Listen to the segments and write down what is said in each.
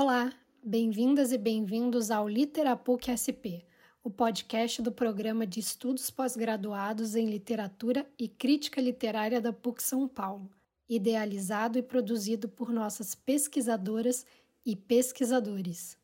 Olá, bem-vindas e bem-vindos ao Literapuc SP, o podcast do programa de estudos pós-graduados em literatura e crítica literária da PUC São Paulo, idealizado e produzido por nossas pesquisadoras e pesquisadores.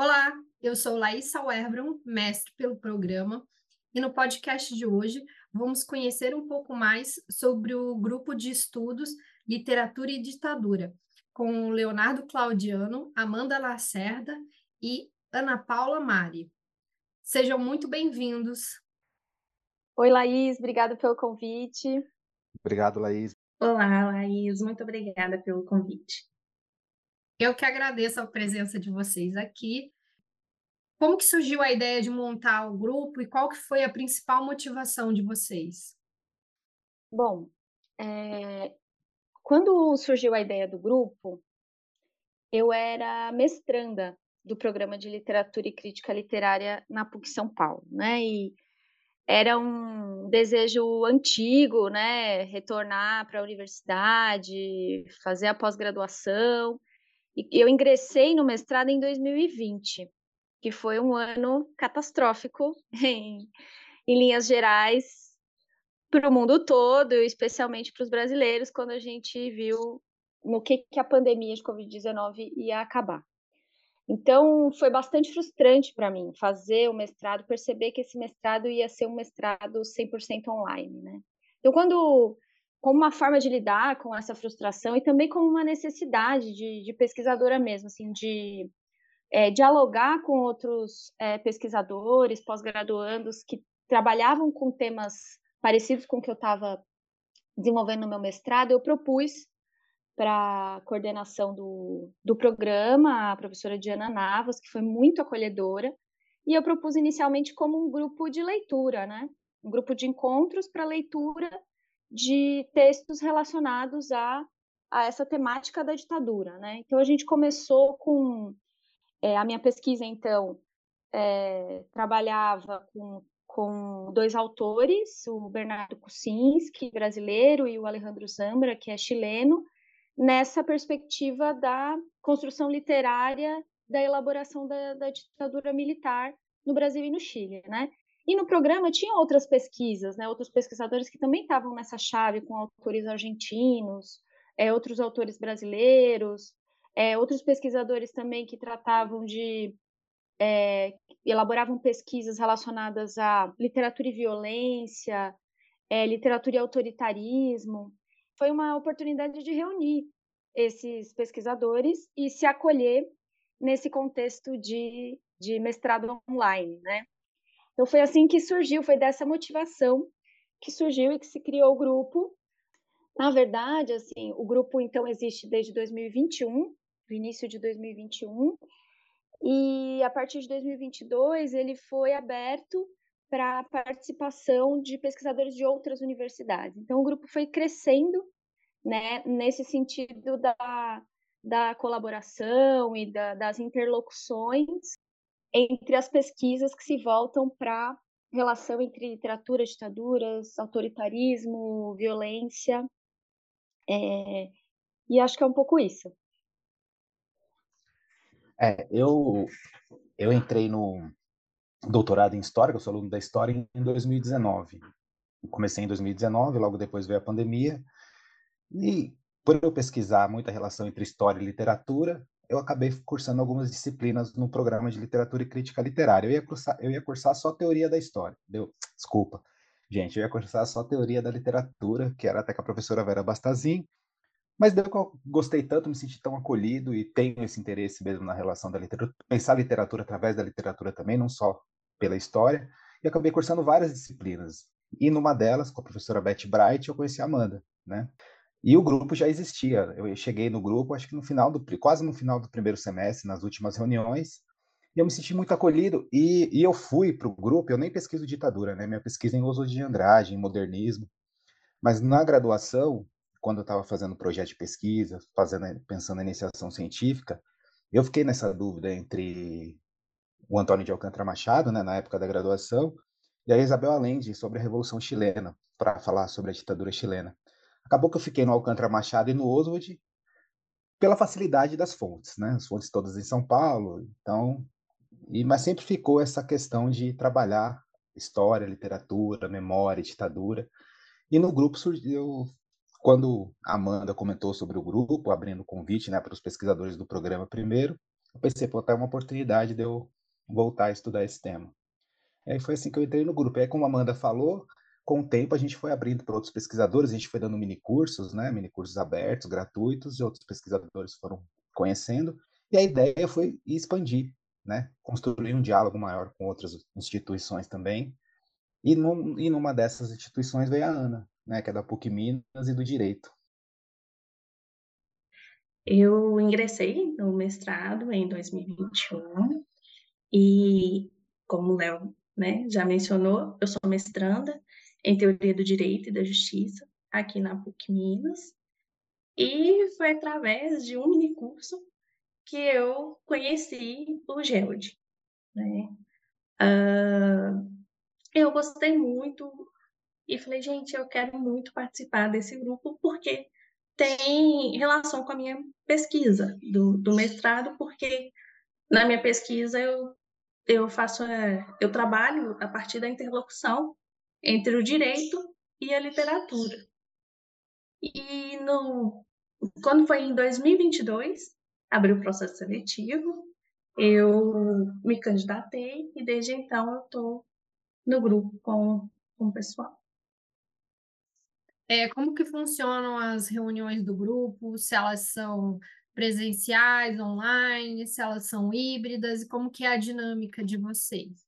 Olá, eu sou Laís Sauerbron, mestre pelo programa, e no podcast de hoje vamos conhecer um pouco mais sobre o grupo de estudos Literatura e Ditadura, com Leonardo Claudiano, Amanda Lacerda e Ana Paula Mari. Sejam muito bem-vindos. Oi, Laís, obrigada pelo convite. Obrigado, Laís. Olá, Laís, muito obrigada pelo convite. Eu que agradeço a presença de vocês aqui. Como que surgiu a ideia de montar o grupo e qual que foi a principal motivação de vocês? Bom, é... quando surgiu a ideia do grupo, eu era mestranda do programa de literatura e crítica literária na PUC São Paulo, né? E era um desejo antigo, né? Retornar para a universidade, fazer a pós-graduação. Eu ingressei no mestrado em 2020, que foi um ano catastrófico em, em linhas gerais para o mundo todo, especialmente para os brasileiros, quando a gente viu no que, que a pandemia de Covid-19 ia acabar. Então, foi bastante frustrante para mim fazer o mestrado, perceber que esse mestrado ia ser um mestrado 100% online, né? Então, quando como uma forma de lidar com essa frustração e também como uma necessidade de, de pesquisadora mesmo, assim, de é, dialogar com outros é, pesquisadores, pós-graduandos que trabalhavam com temas parecidos com o que eu estava desenvolvendo no meu mestrado, eu propus para coordenação do, do programa a professora Diana Navas, que foi muito acolhedora, e eu propus inicialmente como um grupo de leitura, né? Um grupo de encontros para leitura de textos relacionados a, a essa temática da ditadura, né? Então a gente começou com é, a minha pesquisa, então, é, trabalhava com, com dois autores, o Bernardo Kucinski, brasileiro, e o Alejandro Zambra, que é chileno, nessa perspectiva da construção literária da elaboração da, da ditadura militar no Brasil e no Chile, né? E no programa tinha outras pesquisas, né, outros pesquisadores que também estavam nessa chave, com autores argentinos, é, outros autores brasileiros, é, outros pesquisadores também que tratavam de. É, elaboravam pesquisas relacionadas a literatura e violência, é, literatura e autoritarismo. Foi uma oportunidade de reunir esses pesquisadores e se acolher nesse contexto de, de mestrado online, né? Então foi assim que surgiu, foi dessa motivação que surgiu e que se criou o grupo. Na verdade, assim, o grupo então existe desde 2021, do início de 2021, e a partir de 2022 ele foi aberto para participação de pesquisadores de outras universidades. Então o grupo foi crescendo, né, nesse sentido da, da colaboração e da, das interlocuções entre as pesquisas que se voltam para relação entre literatura, ditaduras, autoritarismo, violência. É, e acho que é um pouco isso. É, eu, eu entrei no doutorado em História, eu sou aluno da História, em 2019. Comecei em 2019, logo depois veio a pandemia. E por eu pesquisar muita relação entre História e Literatura, eu acabei cursando algumas disciplinas no programa de literatura e crítica literária. Eu ia cursar, eu ia cursar só teoria da história. Deu, desculpa, gente, eu ia cursar só teoria da literatura, que era até com a professora Vera Bastazin. Mas deu que eu gostei tanto, me senti tão acolhido e tenho esse interesse mesmo na relação da literatura, pensar a literatura através da literatura também, não só pela história. e acabei cursando várias disciplinas. E numa delas, com a professora Beth Bright, eu conheci a Amanda, né? E o grupo já existia. Eu cheguei no grupo, acho que no final do quase no final do primeiro semestre, nas últimas reuniões, e eu me senti muito acolhido. E, e eu fui para o grupo. Eu nem pesquiso ditadura, né? Minha pesquisa em uso de Andrade, em modernismo. Mas na graduação, quando eu estava fazendo projeto de pesquisa, fazendo, pensando em iniciação científica, eu fiquei nessa dúvida entre o Antônio de Alcântara Machado, né, na época da graduação, e a Isabel Allende sobre a Revolução Chilena, para falar sobre a ditadura chilena. Acabou que eu fiquei no Alcântara Machado e no Oswald pela facilidade das fontes, né? As fontes todas em São Paulo, então, e mas sempre ficou essa questão de trabalhar história, literatura, memória, ditadura. E no grupo surgiu quando a Amanda comentou sobre o grupo, abrindo o convite, né, para os pesquisadores do programa primeiro, eu pensei, pô, tá uma oportunidade de eu voltar a estudar esse tema. E aí foi assim que eu entrei no grupo. E aí, como a Amanda falou, com o tempo a gente foi abrindo para outros pesquisadores, a gente foi dando mini cursos, né, mini cursos abertos, gratuitos, e outros pesquisadores foram conhecendo, e a ideia foi expandir, né, construir um diálogo maior com outras instituições também, e, num, e numa dessas instituições veio a Ana, né, que é da PUC Minas e do Direito. Eu ingressei no mestrado em 2021 e, como o Léo né, já mencionou, eu sou mestranda em Teoria do Direito e da Justiça aqui na PUC Minas e foi através de um minicurso que eu conheci o GELD. Né? Uh, eu gostei muito e falei, gente, eu quero muito participar desse grupo porque tem relação com a minha pesquisa do, do mestrado, porque na minha pesquisa eu, eu faço, é, eu trabalho a partir da interlocução entre o direito e a literatura. E no, quando foi em 2022, abriu o processo seletivo, eu me candidatei e desde então eu estou no grupo com, com o pessoal. É, como que funcionam as reuniões do grupo? Se elas são presenciais, online, se elas são híbridas e como que é a dinâmica de vocês?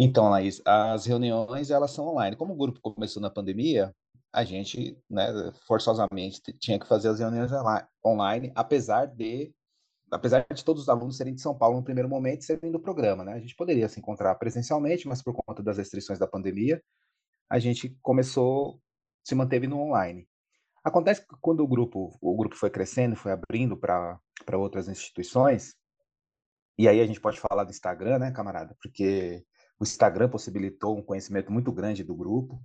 Então, Laís, as reuniões elas são online. Como o grupo começou na pandemia, a gente, né, forçosamente tinha que fazer as reuniões online, apesar de apesar de todos os alunos serem de São Paulo no primeiro momento serem do programa, né? A gente poderia se encontrar presencialmente, mas por conta das restrições da pandemia, a gente começou, se manteve no online. Acontece que quando o grupo, o grupo foi crescendo, foi abrindo para outras instituições, e aí a gente pode falar do Instagram, né, camarada? Porque o Instagram possibilitou um conhecimento muito grande do grupo.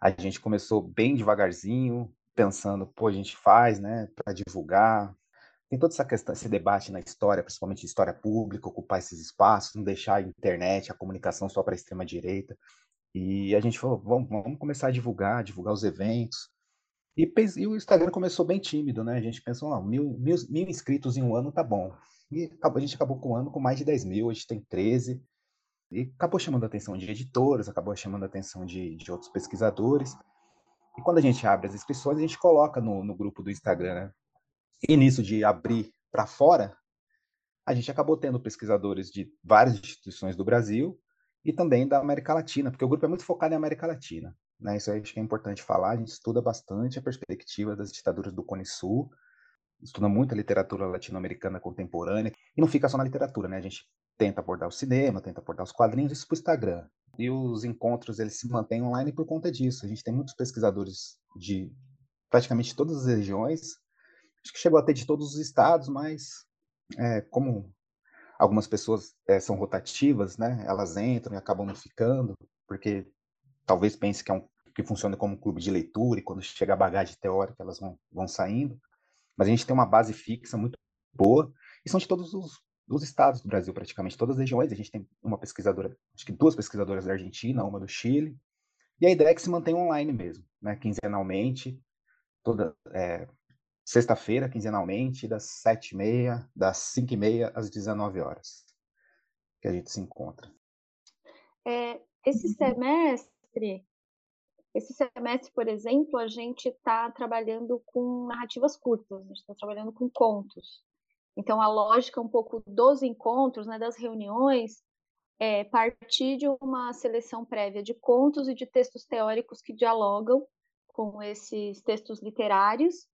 A gente começou bem devagarzinho, pensando, pô, a gente faz, né, para divulgar, tem toda essa questão, esse debate na história, principalmente história pública, ocupar esses espaços, não deixar a internet, a comunicação só para a extrema direita. E a gente falou, vamos, vamos começar a divulgar, divulgar os eventos. E, e, o Instagram começou bem tímido, né? A gente pensou, não, mil, mil, mil inscritos em um ano tá bom. E a gente acabou com o ano com mais de 10 mil, gente tem 13. E acabou chamando a atenção de editores, acabou chamando a atenção de, de outros pesquisadores. E quando a gente abre as inscrições, a gente coloca no, no grupo do Instagram, né? E nisso de abrir para fora, a gente acabou tendo pesquisadores de várias instituições do Brasil e também da América Latina, porque o grupo é muito focado em América Latina. Né? Isso aí acho que é importante falar. A gente estuda bastante a perspectiva das ditaduras do Cone Sul, estuda muito a literatura latino-americana contemporânea, e não fica só na literatura, né? A gente tenta abordar o cinema, tenta abordar os quadrinhos, isso para o Instagram. E os encontros eles se mantêm online por conta disso. A gente tem muitos pesquisadores de praticamente todas as regiões acho que chegou a ter de todos os estados, mas é, como algumas pessoas é, são rotativas, né? Elas entram e acabam não ficando, porque talvez pense que é um que funciona como um clube de leitura e quando chega a bagagem teórica elas vão, vão saindo. Mas a gente tem uma base fixa muito boa e são de todos os, os estados do Brasil, praticamente todas as regiões. A gente tem uma pesquisadora, acho que duas pesquisadoras da Argentina, uma do Chile. E a ideia é que se mantém online mesmo, né? Quinzenalmente, toda, é, sexta-feira, quinzenalmente, das sete e meia, das cinco e meia às 19 horas, que a gente se encontra. É, esse semestre, esse semestre, por exemplo, a gente está trabalhando com narrativas curtas, a gente está trabalhando com contos. Então, a lógica um pouco dos encontros, né, das reuniões, é partir de uma seleção prévia de contos e de textos teóricos que dialogam com esses textos literários.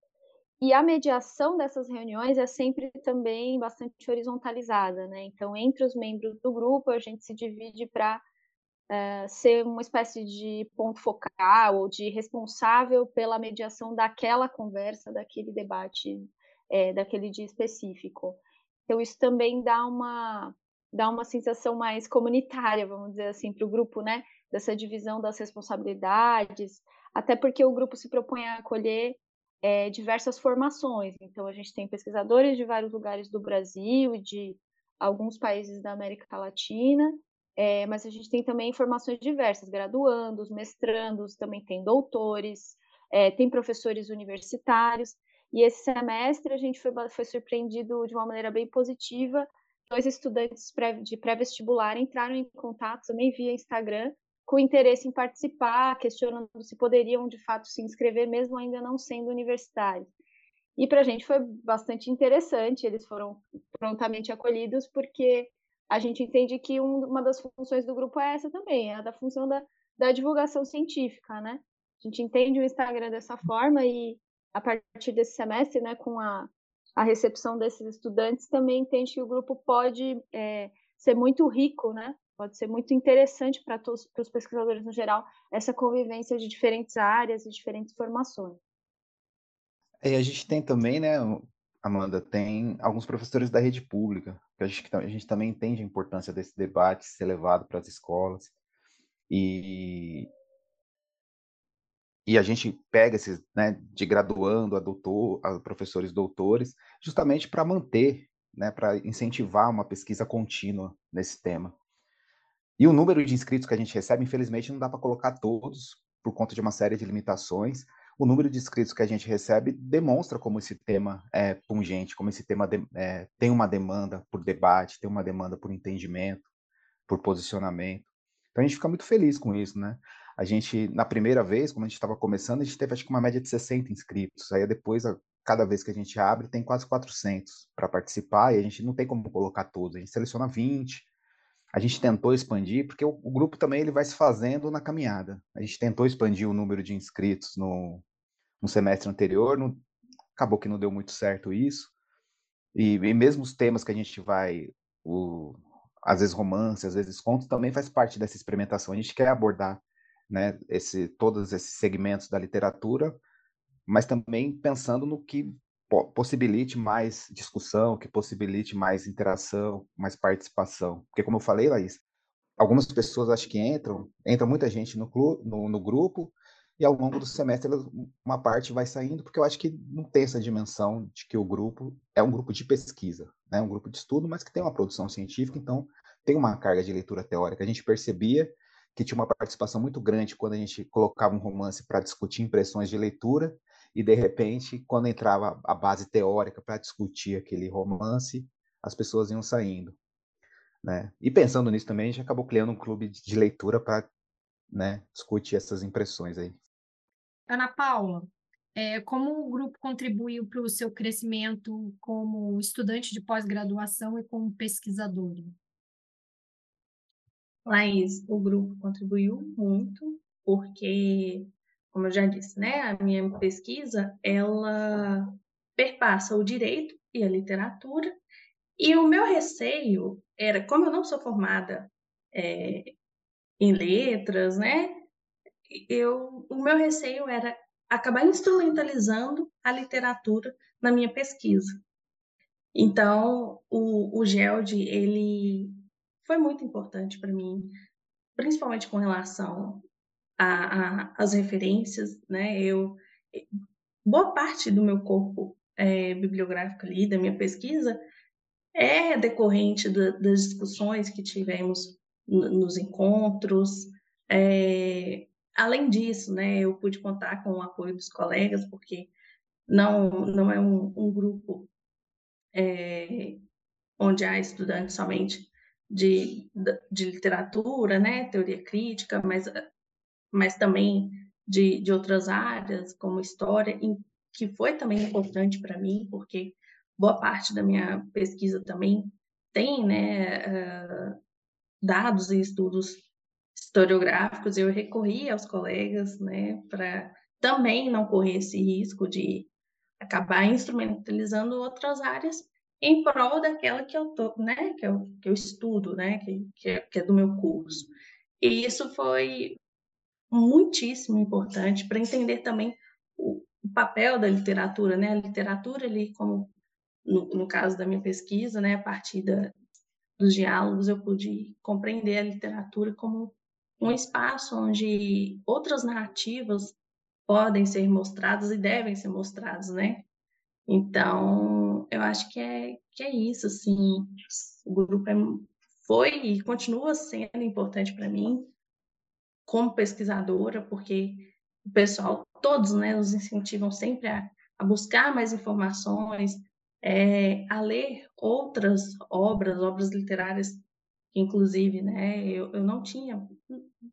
E a mediação dessas reuniões é sempre também bastante horizontalizada, né? Então, entre os membros do grupo, a gente se divide para é, ser uma espécie de ponto focal ou de responsável pela mediação daquela conversa, daquele debate, é, daquele dia específico. Então, isso também dá uma, dá uma sensação mais comunitária, vamos dizer assim, para o grupo, né? Dessa divisão das responsabilidades, até porque o grupo se propõe a acolher é, diversas formações. Então, a gente tem pesquisadores de vários lugares do Brasil e de alguns países da América Latina, é, mas a gente tem também formações diversas, graduandos, mestrandos, também tem doutores, é, tem professores universitários. E esse semestre a gente foi, foi surpreendido de uma maneira bem positiva. Dois estudantes pré, de pré-vestibular entraram em contato também via Instagram com interesse em participar, questionando se poderiam de fato se inscrever, mesmo ainda não sendo universitários. E para a gente foi bastante interessante, eles foram prontamente acolhidos, porque a gente entende que um, uma das funções do grupo é essa também, é a da função da, da divulgação científica, né? A gente entende o Instagram dessa forma e a partir desse semestre, né, com a, a recepção desses estudantes, também entende que o grupo pode é, ser muito rico, né? Pode ser muito interessante para todos os pesquisadores no geral essa convivência de diferentes áreas e diferentes formações. E a gente tem também, né, Amanda, tem alguns professores da rede pública, que a gente, a gente também entende a importância desse debate ser levado para as escolas. E, e a gente pega esses, né, de graduando a doutor, a professores doutores, justamente para manter, né, para incentivar uma pesquisa contínua nesse tema. E o número de inscritos que a gente recebe, infelizmente, não dá para colocar todos, por conta de uma série de limitações. O número de inscritos que a gente recebe demonstra como esse tema é pungente, como esse tema de, é, tem uma demanda por debate, tem uma demanda por entendimento, por posicionamento. Então a gente fica muito feliz com isso, né? A gente, na primeira vez, como a gente estava começando, a gente teve acho que uma média de 60 inscritos. Aí depois, a, cada vez que a gente abre, tem quase 400 para participar e a gente não tem como colocar todos. A gente seleciona 20, a gente tentou expandir, porque o, o, grupo também ele vai se fazendo na caminhada. A gente tentou expandir o número de inscritos no, no semestre anterior, acabou que não deu muito certo isso. E, e mesmo os temas que a gente vai, o, às vezes romance, às vezes contos, também faz parte dessa experimentação. A gente quer abordar né, esse, todos esses segmentos da literatura, mas também pensando no que possibilite mais discussão, que possibilite mais interação, mais participação. Porque, como eu falei, Laís, algumas pessoas acho que entram, entra muita gente no, clube, no, no grupo, e ao longo do semestre uma parte vai saindo, porque eu acho que não tem essa dimensão de que o grupo é um grupo de pesquisa, né? um grupo de estudo, mas que tem uma produção científica, então tem uma carga de leitura teórica. A gente percebia que tinha uma participação muito grande quando a gente colocava um romance para discutir impressões de leitura, e de repente, quando entrava a base teórica para discutir aquele romance, as pessoas iam saindo. Né? E pensando nisso também, a gente acabou criando um clube de leitura para né, discutir essas impressões aí. Ana Paula, é, como o grupo contribuiu para o seu crescimento como estudante de pós-graduação e como pesquisadora? Laís, o grupo contribuiu muito, porque como eu já disse, né, a minha pesquisa, ela perpassa o direito e a literatura, e o meu receio era, como eu não sou formada é, em letras, né, eu, o meu receio era acabar instrumentalizando a literatura na minha pesquisa. Então, o, o GELD, ele foi muito importante para mim, principalmente com relação as referências, né? Eu boa parte do meu corpo é, bibliográfico ali, da minha pesquisa, é decorrente da, das discussões que tivemos nos encontros. É, além disso, né, eu pude contar com o apoio dos colegas, porque não, não é um, um grupo é, onde há estudantes somente de, de literatura, né, teoria crítica, mas mas também de, de outras áreas, como história, em, que foi também importante para mim, porque boa parte da minha pesquisa também tem, né, uh, dados e estudos historiográficos, eu recorri aos colegas, né, para também não correr esse risco de acabar instrumentalizando outras áreas em prol daquela que eu tô, né, que eu, que eu estudo, né, que, que é, que é do meu curso. E isso foi muitíssimo importante para entender também o, o, papel da literatura, né, a literatura ali como no, no caso da minha pesquisa, né, a partir da, dos diálogos eu pude compreender a literatura como um espaço onde outras narrativas podem ser mostradas e devem ser mostradas, né? Então, eu acho que é, que é isso, assim, o grupo é, foi e continua sendo importante para mim como pesquisadora, porque o pessoal, todos, né, nos incentivam sempre a, a buscar mais informações, é, a ler outras obras, obras literárias, que inclusive, né, eu, eu não tinha,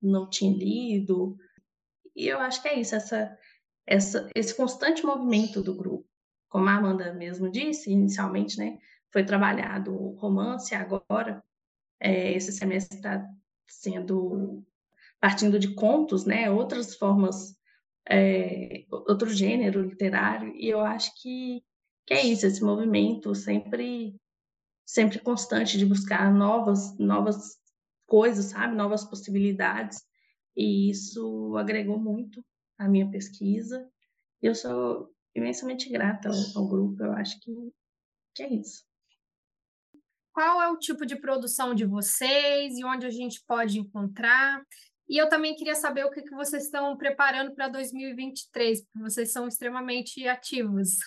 não tinha lido, e eu acho que é isso, essa, essa, esse constante movimento do grupo. Como a Amanda mesmo disse, inicialmente, né, foi trabalhado o romance, agora, é, esse semestre está sendo partindo de contos, né, outras formas, é, outro gênero literário, e eu acho que que é isso, esse movimento sempre sempre constante de buscar novas novas coisas, sabe, novas possibilidades. E isso agregou muito à minha pesquisa. Eu sou imensamente grata ao, ao grupo, eu acho que, que é isso. Qual é o tipo de produção de vocês e onde a gente pode encontrar? E eu também queria saber o que, que vocês estão preparando para 2023, porque vocês são extremamente ativos.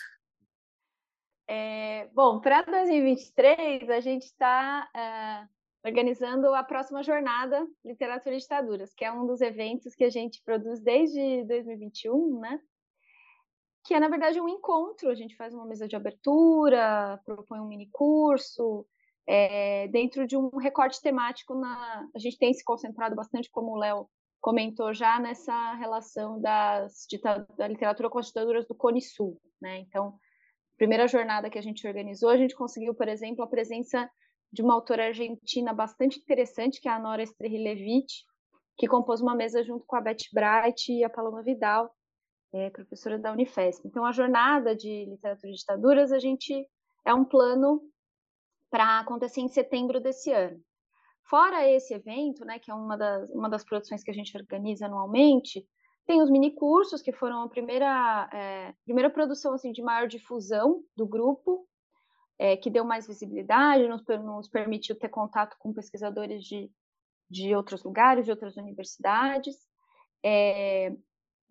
É, bom, para 2023, a gente está é, organizando a próxima jornada Literatura e Ditaduras, que é um dos eventos que a gente produz desde 2021, né? Que é, na verdade, um encontro. A gente faz uma mesa de abertura, propõe um mini curso, é, dentro de um recorte temático. Na... A gente tem se concentrado bastante, como o Léo comentou já, nessa relação das, da literatura com as ditaduras do Cone Sul, né? Então, primeira jornada que a gente organizou, a gente conseguiu, por exemplo, a presença de uma autora argentina bastante interessante, que é a Nora Strehilevich, que compôs uma mesa junto com a Beth Bright e a Paloma Vidal, é, professora da Unifesp. Então, a jornada de literatura e ditaduras, a gente é um plano para acontecer em setembro desse ano. Fora esse evento, né, que é uma das, uma das produções que a gente organiza anualmente, tem os mini cursos, que foram a primeira, é, primeira produção assim, de maior difusão do grupo, é, que deu mais visibilidade, nos, nos, permitiu ter contato com pesquisadores de, de outros lugares, de outras universidades. É,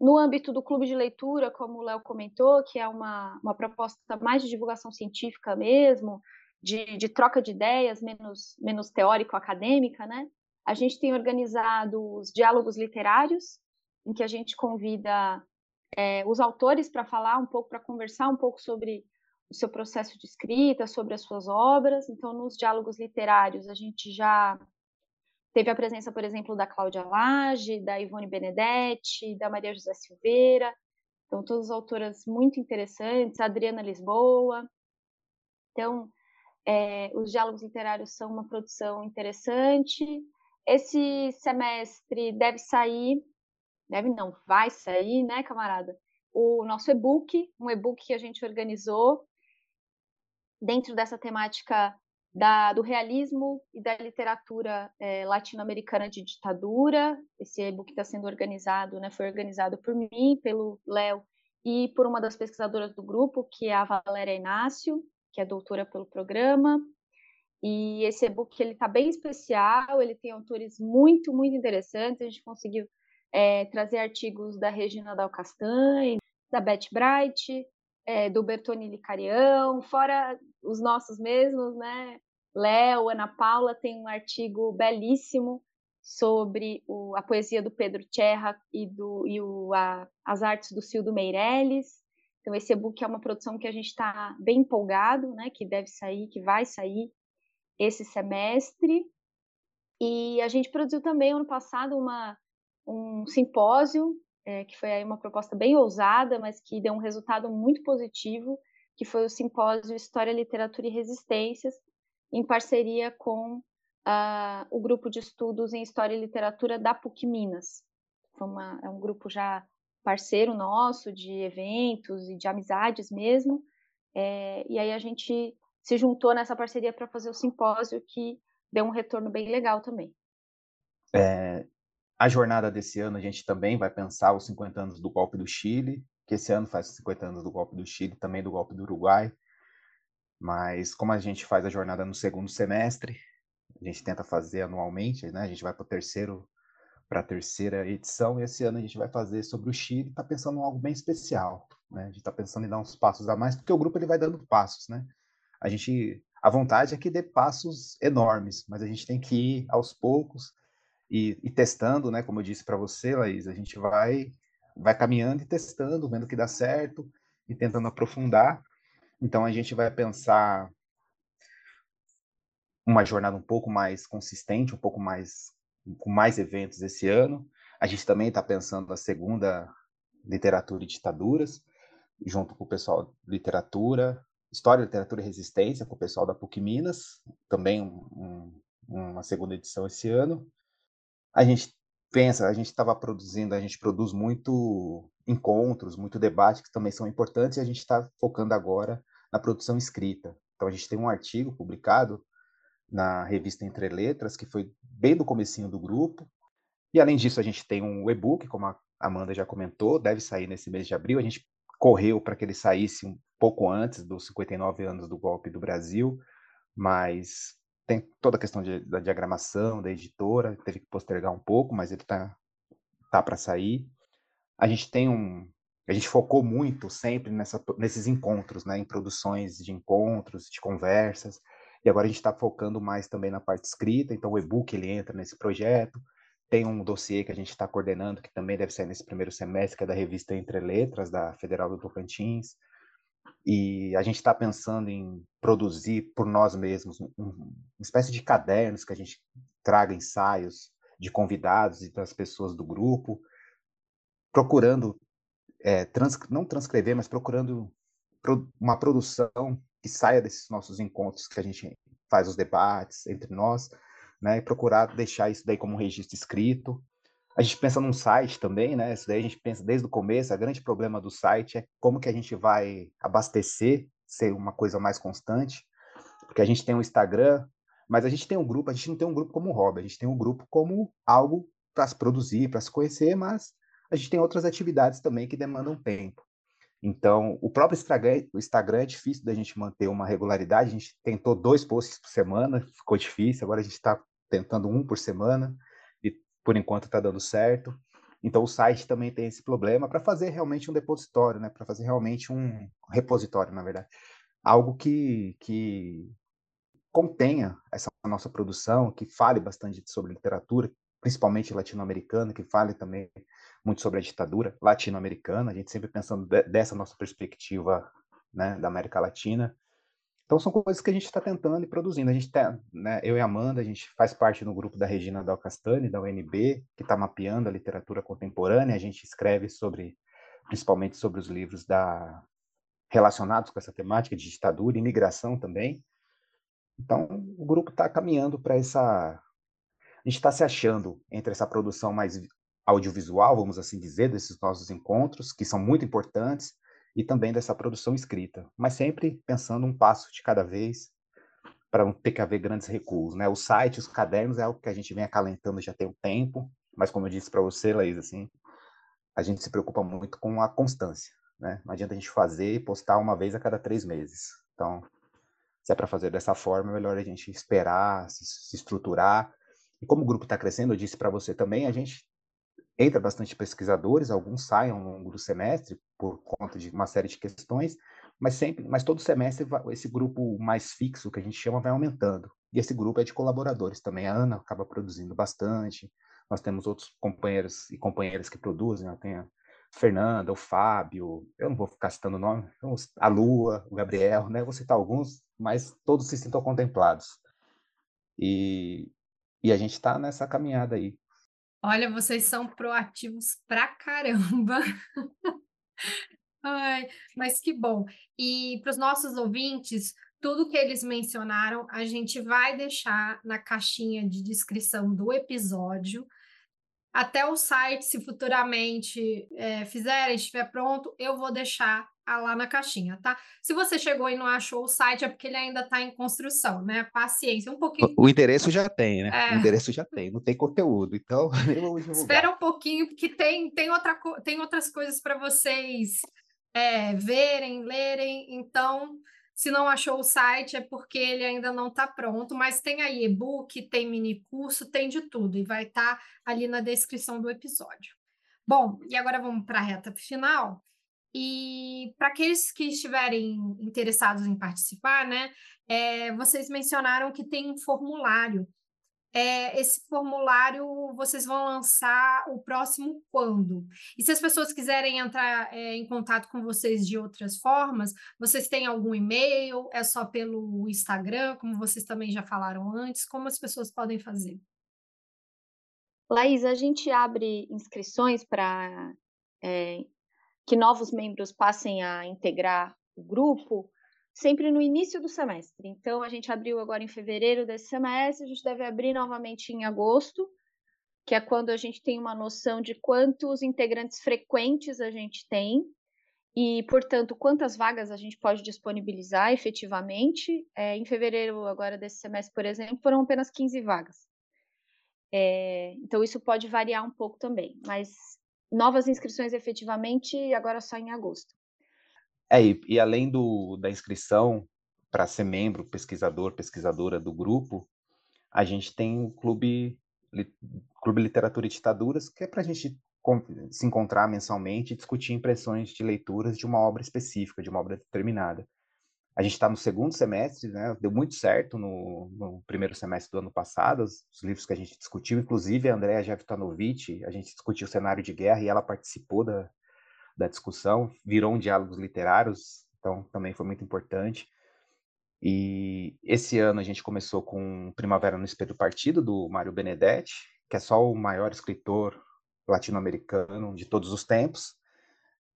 no âmbito do clube de leitura, como o Léo comentou, que é uma, uma proposta mais de divulgação científica mesmo, de, de troca de ideias, menos, menos teórico-acadêmica, né? A gente tem organizado os diálogos literários, em que a gente convida é, os autores para falar um pouco, para conversar um pouco sobre o seu processo de escrita, sobre as suas obras. Então, nos diálogos literários, a gente já teve a presença, por exemplo, da Cláudia Lage, da Ivone Benedetti, da Maria José Silveira. Então, todas autoras muito interessantes, a Adriana Lisboa. Então, é, os diálogos literários são uma produção interessante. Esse semestre deve sair deve não, vai sair, né, camarada? O nosso e-book, um e-book que a gente organizou dentro dessa temática da, do realismo e da literatura é, latino-americana de ditadura. Esse e-book está sendo organizado, né, foi organizado por mim, pelo Léo e por uma das pesquisadoras do grupo, que é a Valéria Inácio, que é doutora pelo programa. E esse e-book ele está bem especial, ele tem autores muito, muito interessantes. A gente conseguiu é, trazer artigos da Regina Dal Castanhe, da Beth Bright, é, do Bertoni Carião, fora os nossos mesmos, né? Léo, Ana Paula tem um artigo belíssimo sobre o, a poesia do Pedro Tcherra e, do, e o, a, as artes do Cildo Meirelles. Então, esse e-book é uma produção que a gente está bem empolgado, né? Que deve sair, que vai sair esse semestre. E a gente produziu também, ano passado, uma um simpósio, é, que foi aí uma proposta bem ousada, mas que deu um resultado muito positivo, que foi o simpósio História, Literatura e Resistências, em parceria com uh, o grupo de estudos em História e Literatura da PUC Minas. Uma, é um grupo já parceiro nosso de eventos e de amizades mesmo. É, e aí a gente se juntou nessa parceria para fazer o simpósio que deu um retorno bem legal também. É, a jornada desse ano a gente também vai pensar os 50 anos do golpe do Chile, que esse ano faz 50 anos do golpe do Chile, também do golpe do Uruguai. Mas como a gente faz a jornada no segundo semestre, a gente tenta fazer anualmente, né? A gente vai para o terceiro para a terceira edição e esse ano a gente vai fazer sobre o Chile, está pensando em algo bem especial, né? A gente está pensando em dar uns passos a mais, porque o grupo ele vai dando passos, né? A gente a vontade é que dê passos enormes, mas a gente tem que ir aos poucos e, e testando, né? Como eu disse para você, Laís, a gente vai vai caminhando e testando, vendo que dá certo e tentando aprofundar. Então a gente vai pensar uma jornada um pouco mais consistente, um pouco mais com mais eventos esse ano. A gente também está pensando a segunda literatura e ditaduras, junto com o pessoal de literatura, história, literatura e resistência, com o pessoal da PUC Minas, também um, um, uma segunda edição esse ano. A gente pensa, a gente estava produzindo, a gente produz muito encontros, muito debate, que também são importantes, e a gente está focando agora na produção escrita. Então, a gente tem um artigo publicado na revista Entre Letras, que foi bem do comecinho do grupo, e além disso, a gente tem um e-book, como a Amanda já comentou, deve sair nesse mês de abril. A gente correu para que ele saísse um pouco antes dos 59 anos do golpe do Brasil, mas tem toda a questão de, da diagramação da editora, teve que postergar um pouco, mas ele tá tá para sair. A gente tem um a gente focou muito sempre nessa, nesses encontros, né, em produções de encontros, de conversas, e agora a gente está focando mais também na parte escrita, então o e-book ele entra nesse projeto, tem um dossiê que a gente está coordenando, que também deve sair nesse primeiro semestre, que é da revista Entre Letras, da Federal do Tocantins, e a gente está pensando em produzir por nós mesmos um, uma espécie de cadernos que a gente traga ensaios de convidados e das pessoas do grupo, procurando, é, trans, não transcrever, mas procurando pro, uma produção que saia desses nossos encontros que a gente faz os debates entre nós, né, e procurar deixar isso daí como um registro escrito, a gente pensa num site também, né? Isso daí a gente pensa desde o começo. O grande problema do site é como que a gente vai abastecer, ser uma coisa mais constante, porque a gente tem um Instagram, mas a gente tem um grupo. A gente não tem um grupo como hobby, a gente tem um grupo como algo para se produzir, para se conhecer, mas a gente tem outras atividades também que demandam tempo. Então, o próprio Instagram, o Instagram é difícil da gente manter uma regularidade. A gente tentou dois posts por semana, ficou difícil. Agora a gente está tentando um por semana por enquanto está dando certo. Então o site também tem esse problema para fazer realmente um depositório, né? Para fazer realmente um repositório, na verdade, algo que que contenha essa nossa produção, que fale bastante sobre literatura, principalmente latino-americana, que fale também muito sobre a ditadura latino-americana. A gente sempre pensando de, dessa nossa perspectiva, né, da América Latina. Então são coisas que a gente está tentando e produzindo. A gente tá, né, eu e Amanda, a gente faz parte no grupo da Regina Dal Castani, da UNB, que está mapeando a literatura contemporânea. A gente escreve sobre, principalmente sobre os livros da relacionados com essa temática de ditadura e imigração também. Então o grupo está caminhando para essa, a gente está se achando entre essa produção mais audiovisual, vamos assim dizer, desses nossos encontros, que são muito importantes, e também dessa produção escrita, mas sempre pensando um passo de cada vez para não ter que haver grandes recuos, né? O site, os cadernos é algo que a gente vem acalentando já tem um tempo, mas como eu disse para você, Laís, assim, a gente se preocupa muito com a constância, né? Não adianta a gente fazer e postar uma vez a cada três meses. Então, se é para fazer dessa forma, é melhor a gente esperar, se, se estruturar. E como o grupo está crescendo, eu disse para você também, a gente entra bastante pesquisadores, alguns saem ao longo do semestre por conta de uma série de questões, mas sempre, mas todo semestre esse grupo mais fixo que a gente chama vai aumentando. E esse grupo é de colaboradores também. A Ana acaba produzindo bastante. Nós temos outros companheiros e companheiras que produzem. Né? Tem a Fernanda, o Fábio. Eu não vou ficar citando o nome. A Lua, o Gabriel, né? Vou citar alguns, mas todos se sintam contemplados. E, e a gente está nessa caminhada aí. Olha, vocês são proativos pra caramba. Ai, mas que bom. E para os nossos ouvintes, tudo que eles mencionaram, a gente vai deixar na caixinha de descrição do episódio. Até o site, se futuramente é, fizerem, estiver pronto, eu vou deixar lá na caixinha, tá? Se você chegou e não achou o site, é porque ele ainda está em construção, né? Paciência, um pouquinho. O, o endereço já tem, né? É... O endereço já tem, não tem conteúdo, então Espera um pouquinho, porque tem, tem, outra, tem outras coisas para vocês é, verem, lerem, então se não achou o site, é porque ele ainda não está pronto, mas tem aí e-book, tem mini curso, tem de tudo, e vai estar tá ali na descrição do episódio. Bom, e agora vamos para a reta final. E para aqueles que estiverem interessados em participar, né, é, vocês mencionaram que tem um formulário é, esse formulário vocês vão lançar o próximo quando? E se as pessoas quiserem entrar é, em contato com vocês de outras formas, vocês têm algum e-mail? É só pelo Instagram, como vocês também já falaram antes? Como as pessoas podem fazer? Laís, a gente abre inscrições para é, que novos membros passem a integrar o grupo sempre no início do semestre. Então, a gente abriu agora em fevereiro desse semestre, a gente deve abrir novamente em agosto, que é quando a gente tem uma noção de quantos integrantes frequentes a gente tem e, portanto, quantas vagas a gente pode disponibilizar efetivamente. É, em fevereiro, agora desse semestre, por exemplo, foram apenas 15 vagas. É, então, isso pode variar um pouco também, mas novas inscrições efetivamente agora só em agosto. É, e, e além do, da inscrição para ser membro, pesquisador, pesquisadora do grupo, a gente tem o Clube, Clube Literatura e Ditaduras, que é para a gente se encontrar mensalmente e discutir impressões de leituras de uma obra específica, de uma obra determinada. A gente está no segundo semestre, né? Deu muito certo no, no, primeiro semestre do ano passado, os, os, livros que a gente discutiu, inclusive a Andrea Jevtanovic, a gente discutiu o cenário de guerra e ela participou da, da discussão, virou um diálogos literários, então também foi muito importante. E esse ano a gente começou com Primavera no Espelho Partido, do Mário Benedetti, que é só o maior escritor latino-americano de todos os tempos.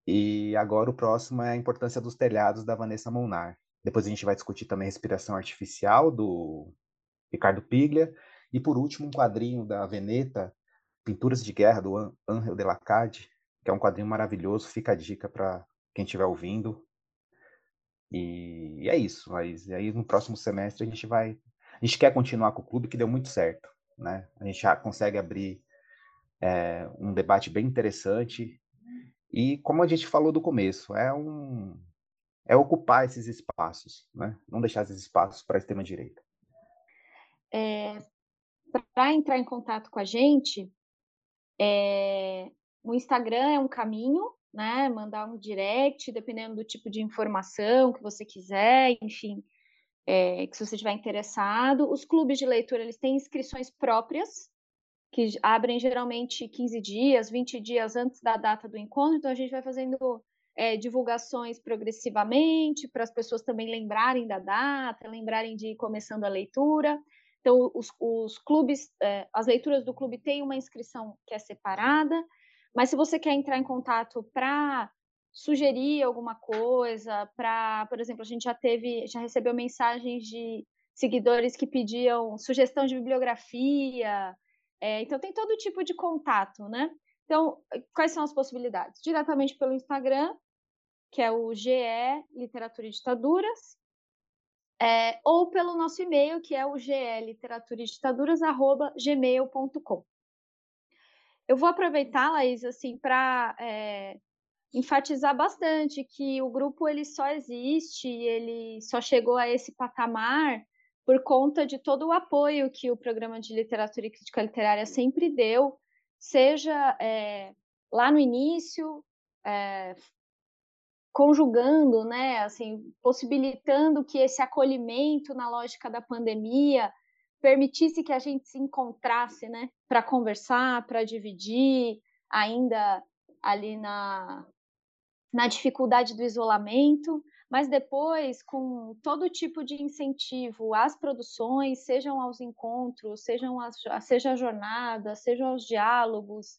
E agora o próximo é a importância dos telhados, da Vanessa Molnar. Depois a gente vai discutir também Respiração Artificial, do Ricardo Piglia. E por último, um quadrinho da Veneta, Pinturas de Guerra, do Angel de Lacade, que é um quadrinho maravilhoso, fica a dica para quem estiver ouvindo. E, e é isso, mas aí no próximo semestre a gente vai. A gente quer continuar com o clube que deu muito certo. Né? A gente já consegue abrir é, um debate bem interessante. E como a gente falou do começo, é um é ocupar esses espaços, né? não deixar esses espaços para a extrema-direita. É, para entrar em contato com a gente, é, o Instagram é um caminho, né? Mandar um direct, dependendo do tipo de informação que você quiser, enfim, é, que se você estiver interessado. Os clubes de leitura, eles têm inscrições próprias, que abrem geralmente 15 dias, 20 dias antes da data do encontro, então a gente vai fazendo é, divulgações progressivamente, para as pessoas também lembrarem da data, lembrarem de ir começando a leitura. Então, os, os clubes, é, as leituras do clube têm uma inscrição que é separada, mas se você quer entrar em contato para sugerir alguma coisa, para, por exemplo, a gente já teve, já recebeu mensagens de seguidores que pediam sugestão de bibliografia. É, então tem todo tipo de contato, né? Então, quais são as possibilidades? Diretamente pelo Instagram, que é o GE Literatura e Ditaduras, é, ou pelo nosso e-mail, que é o gliteraturaditaduras.gmail.com. Eu vou aproveitar, Laís, assim, para é, enfatizar bastante que o grupo ele só existe, ele só chegou a esse patamar por conta de todo o apoio que o programa de literatura e crítica literária sempre deu, seja é, lá no início, é, conjugando, né, assim, possibilitando que esse acolhimento na lógica da pandemia permitisse que a gente se encontrasse, né, para conversar, para dividir, ainda ali na, na dificuldade do isolamento, mas depois com todo tipo de incentivo às produções, sejam aos encontros, sejam as, seja a jornada, sejam os diálogos.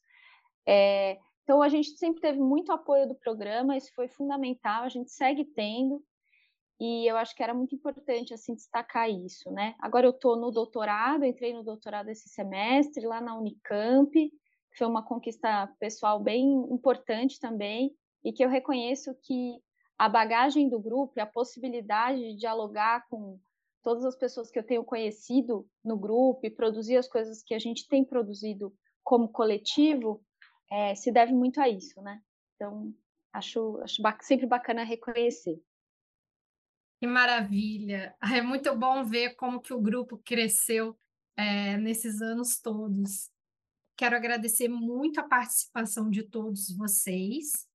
É, então a gente sempre teve muito apoio do programa, isso foi fundamental, a gente segue tendo. e eu acho que era muito importante assim destacar isso, né? Agora eu estou no doutorado, entrei no doutorado esse semestre lá na Unicamp, foi uma conquista pessoal bem importante também, e que eu reconheço que a bagagem do grupo e a possibilidade de dialogar com todas as pessoas que eu tenho conhecido no grupo e produzir as coisas que a gente tem produzido como coletivo é, se deve muito a isso, né? Então, acho, acho sempre bacana reconhecer. Que maravilha! É muito bom ver como que o grupo cresceu é, nesses anos todos. Quero agradecer muito a participação de todos vocês.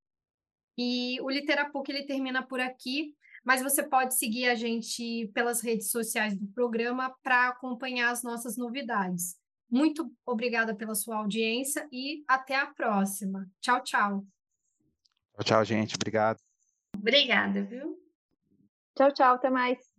E o Literapuc ele termina por aqui, mas você pode seguir a gente pelas redes sociais do programa para acompanhar as nossas novidades. Muito obrigada pela sua audiência e até a próxima. Tchau, tchau. Tchau, tchau, gente. Obrigado. Obrigada, viu? Tchau, tchau. Até mais.